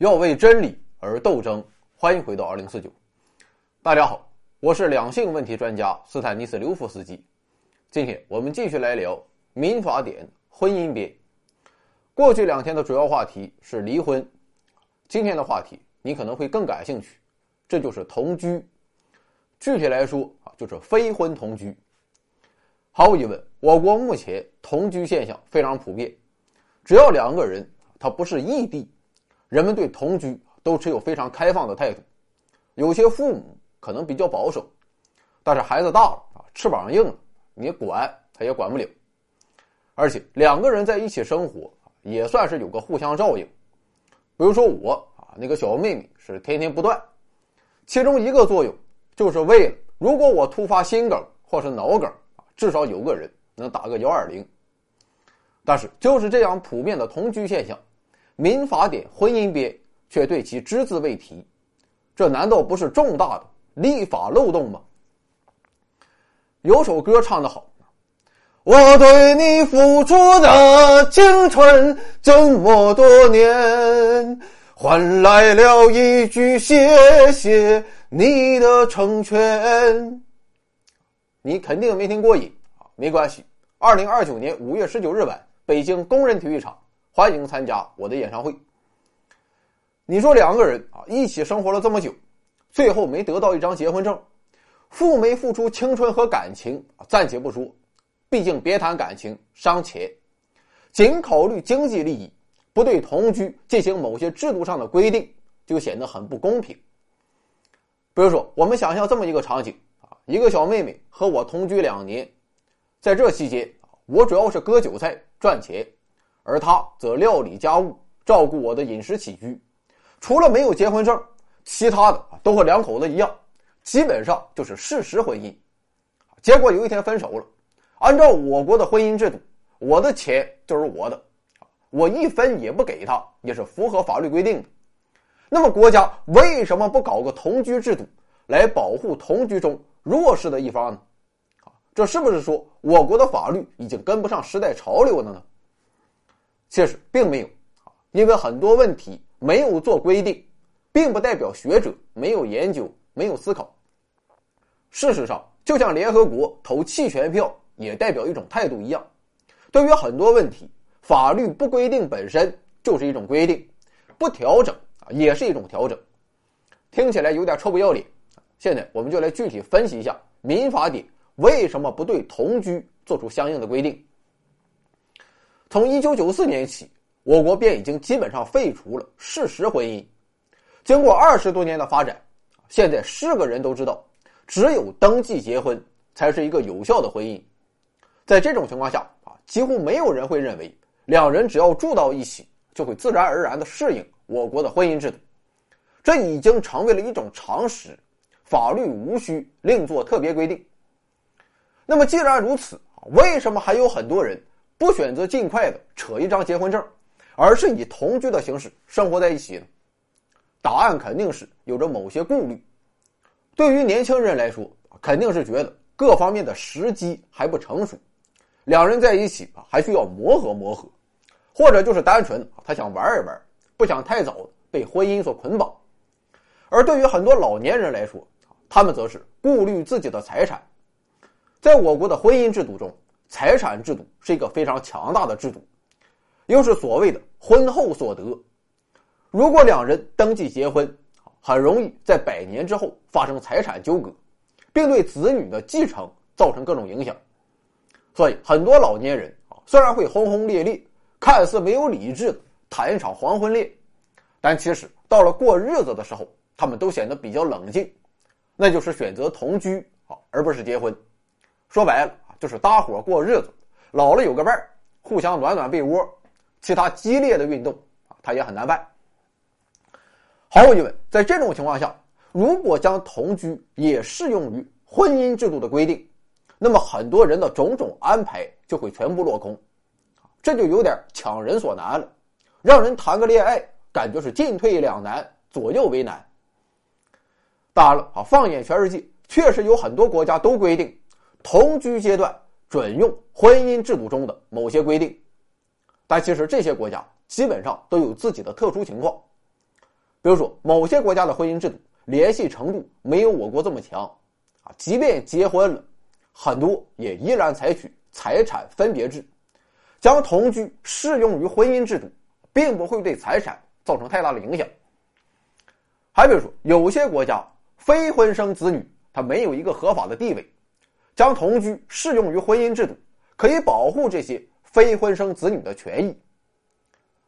要为真理而斗争。欢迎回到二零四九。大家好，我是两性问题专家斯坦尼斯刘夫斯基。今天我们继续来聊民法典婚姻编。过去两天的主要话题是离婚，今天的话题你可能会更感兴趣，这就是同居。具体来说啊，就是非婚同居。毫无疑问，我国目前同居现象非常普遍，只要两个人他不是异地。人们对同居都持有非常开放的态度，有些父母可能比较保守，但是孩子大了啊，翅膀硬了，你管他也管不了。而且两个人在一起生活也算是有个互相照应。比如说我啊，那个小妹妹是天天不断，其中一个作用就是为了如果我突发心梗或是脑梗至少有个人能打个幺二零。但是就是这样普遍的同居现象。民法典婚姻编却对其只字未提，这难道不是重大的立法漏洞吗？有首歌唱得好：“我对你付出的青春这么多年，换来了一句谢谢你的成全。”你肯定没听过瘾，没关系。二零二九年五月十九日晚，北京工人体育场。欢迎参加我的演唱会。你说两个人啊一起生活了这么久，最后没得到一张结婚证，付没付出青春和感情暂且不说，毕竟别谈感情伤钱，仅考虑经济利益，不对同居进行某些制度上的规定，就显得很不公平。比如说，我们想象这么一个场景啊，一个小妹妹和我同居两年，在这期间我主要是割韭菜赚钱。而他则料理家务，照顾我的饮食起居，除了没有结婚证，其他的都和两口子一样，基本上就是事实婚姻。结果有一天分手了，按照我国的婚姻制度，我的钱就是我的，我一分也不给他，也是符合法律规定的。那么国家为什么不搞个同居制度来保护同居中弱势的一方呢？啊，这是不是说我国的法律已经跟不上时代潮流了呢？其实并没有啊，因为很多问题没有做规定，并不代表学者没有研究、没有思考。事实上，就像联合国投弃权票也代表一种态度一样，对于很多问题，法律不规定本身就是一种规定，不调整啊也是一种调整。听起来有点臭不要脸。现在我们就来具体分析一下民法典为什么不对同居做出相应的规定。从一九九四年起，我国便已经基本上废除了事实婚姻。经过二十多年的发展，现在是个人都知道，只有登记结婚才是一个有效的婚姻。在这种情况下啊，几乎没有人会认为两人只要住到一起就会自然而然的适应我国的婚姻制度。这已经成为了一种常识，法律无需另做特别规定。那么既然如此，为什么还有很多人？不选择尽快的扯一张结婚证，而是以同居的形式生活在一起呢？答案肯定是有着某些顾虑。对于年轻人来说，肯定是觉得各方面的时机还不成熟，两人在一起啊还需要磨合磨合，或者就是单纯他想玩一玩，不想太早被婚姻所捆绑。而对于很多老年人来说，他们则是顾虑自己的财产，在我国的婚姻制度中。财产制度是一个非常强大的制度，又是所谓的婚后所得。如果两人登记结婚，很容易在百年之后发生财产纠葛，并对子女的继承造成各种影响。所以，很多老年人啊，虽然会轰轰烈烈，看似没有理智的谈一场黄昏恋，但其实到了过日子的时候，他们都显得比较冷静，那就是选择同居啊，而不是结婚。说白了。就是搭伙过日子，老了有个伴儿，互相暖暖被窝，其他激烈的运动啊，他也很难办。毫无疑问，在这种情况下，如果将同居也适用于婚姻制度的规定，那么很多人的种种安排就会全部落空，这就有点强人所难了，让人谈个恋爱感觉是进退两难，左右为难。当然了啊，放眼全世界，确实有很多国家都规定。同居阶段准用婚姻制度中的某些规定，但其实这些国家基本上都有自己的特殊情况。比如说某些国家的婚姻制度联系程度没有我国这么强，啊，即便结婚了，很多也依然采取财产分别制，将同居适用于婚姻制度，并不会对财产造成太大的影响。还比如说，有些国家非婚生子女他没有一个合法的地位，将同居适用于婚姻制度，可以保护这些非婚生子女的权益。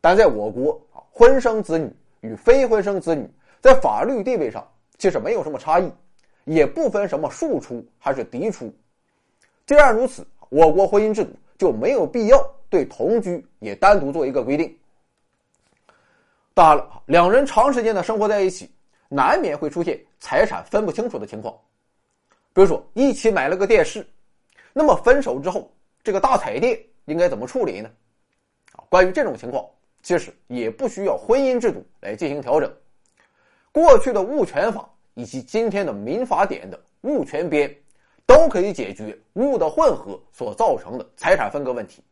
但在我国啊，婚生子女与非婚生子女在法律地位上其实没有什么差异，也不分什么庶出还是嫡出。既然如此，我国婚姻制度就没有必要对同居也单独做一个规定。当然了，两人长时间的生活在一起，难免会出现财产分不清楚的情况。比如说，一起买了个电视，那么分手之后，这个大彩电应该怎么处理呢？啊，关于这种情况，其实也不需要婚姻制度来进行调整。过去的物权法以及今天的民法典的物权编，都可以解决物的混合所造成的财产分割问题。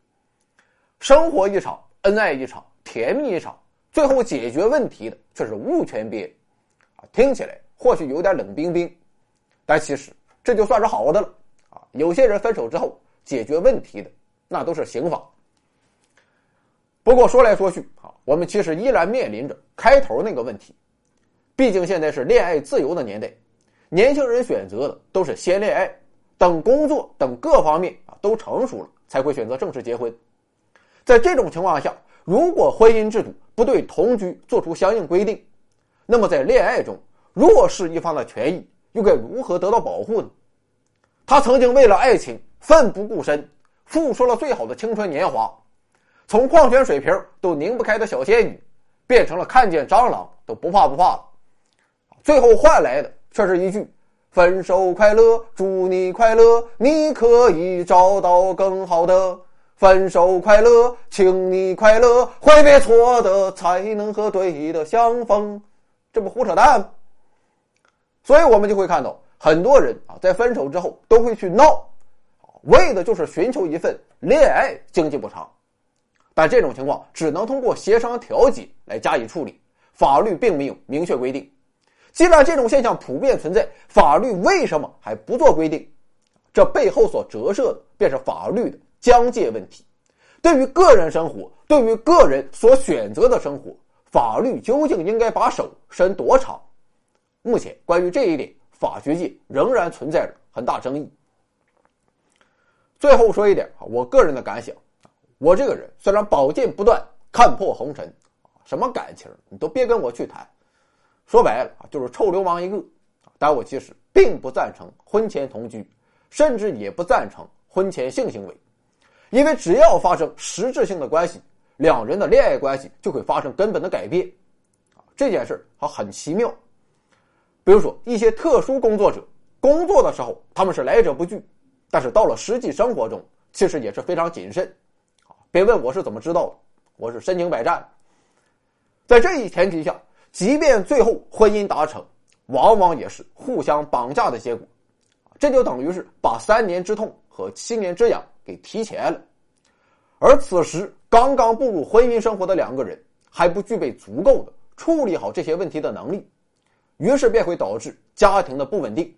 生活一场，恩爱一场，甜蜜一场。最后解决问题的却是物权编，啊，听起来或许有点冷冰冰，但其实这就算是好的了，啊，有些人分手之后解决问题的那都是刑法。不过说来说去，啊，我们其实依然面临着开头那个问题，毕竟现在是恋爱自由的年代，年轻人选择的都是先恋爱，等工作等各方面啊都成熟了才会选择正式结婚，在这种情况下。如果婚姻制度不对同居做出相应规定，那么在恋爱中弱势一方的权益又该如何得到保护呢？他曾经为了爱情奋不顾身，付出了最好的青春年华，从矿泉水瓶都拧不开的小仙女，变成了看见蟑螂都不怕不怕最后换来的却是一句“分手快乐，祝你快乐，你可以找到更好的”。分手快乐，请你快乐，挥别错的，才能和对的相逢。这不胡扯淡吗？所以我们就会看到很多人啊，在分手之后都会去闹，为的就是寻求一份恋爱经济补偿。但这种情况只能通过协商调解来加以处理，法律并没有明确规定。既然这种现象普遍存在，法律为什么还不做规定？这背后所折射的便是法律的。疆界问题，对于个人生活，对于个人所选择的生活，法律究竟应该把手伸多长？目前关于这一点，法学界仍然存在着很大争议。最后说一点啊，我个人的感想，我这个人虽然宝剑不断，看破红尘，什么感情你都别跟我去谈，说白了啊，就是臭流氓一个。但我其实并不赞成婚前同居，甚至也不赞成婚前性行为。因为只要发生实质性的关系，两人的恋爱关系就会发生根本的改变，这件事它很奇妙。比如说一些特殊工作者，工作的时候他们是来者不拒，但是到了实际生活中，其实也是非常谨慎。别问我是怎么知道的，我是身经百战。在这一前提下，即便最后婚姻达成，往往也是互相绑架的结果，这就等于是把三年之痛和七年之痒。给提前了，而此时刚刚步入婚姻生活的两个人还不具备足够的处理好这些问题的能力，于是便会导致家庭的不稳定。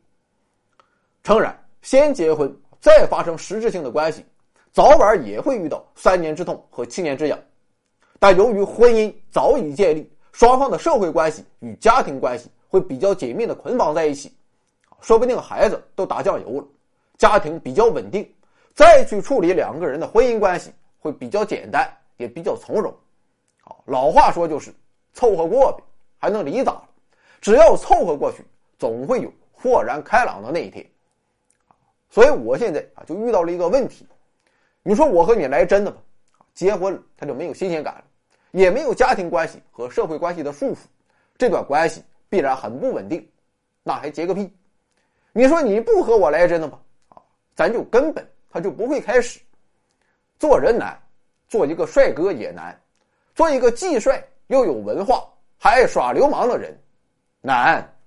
诚然，先结婚再发生实质性的关系，早晚也会遇到三年之痛和七年之痒，但由于婚姻早已建立，双方的社会关系与家庭关系会比较紧密的捆绑在一起，说不定孩子都打酱油了，家庭比较稳定。再去处理两个人的婚姻关系会比较简单，也比较从容。好，老话说就是凑合过呗，还能离咋了？只要凑合过去，总会有豁然开朗的那一天。所以我现在啊就遇到了一个问题，你说我和你来真的吧？结婚了他就没有新鲜感了，也没有家庭关系和社会关系的束缚，这段关系必然很不稳定，那还结个屁？你说你不和我来真的吗？啊，咱就根本。他就不会开始。做人难，做一个帅哥也难，做一个既帅又有文化还爱耍流氓的人难。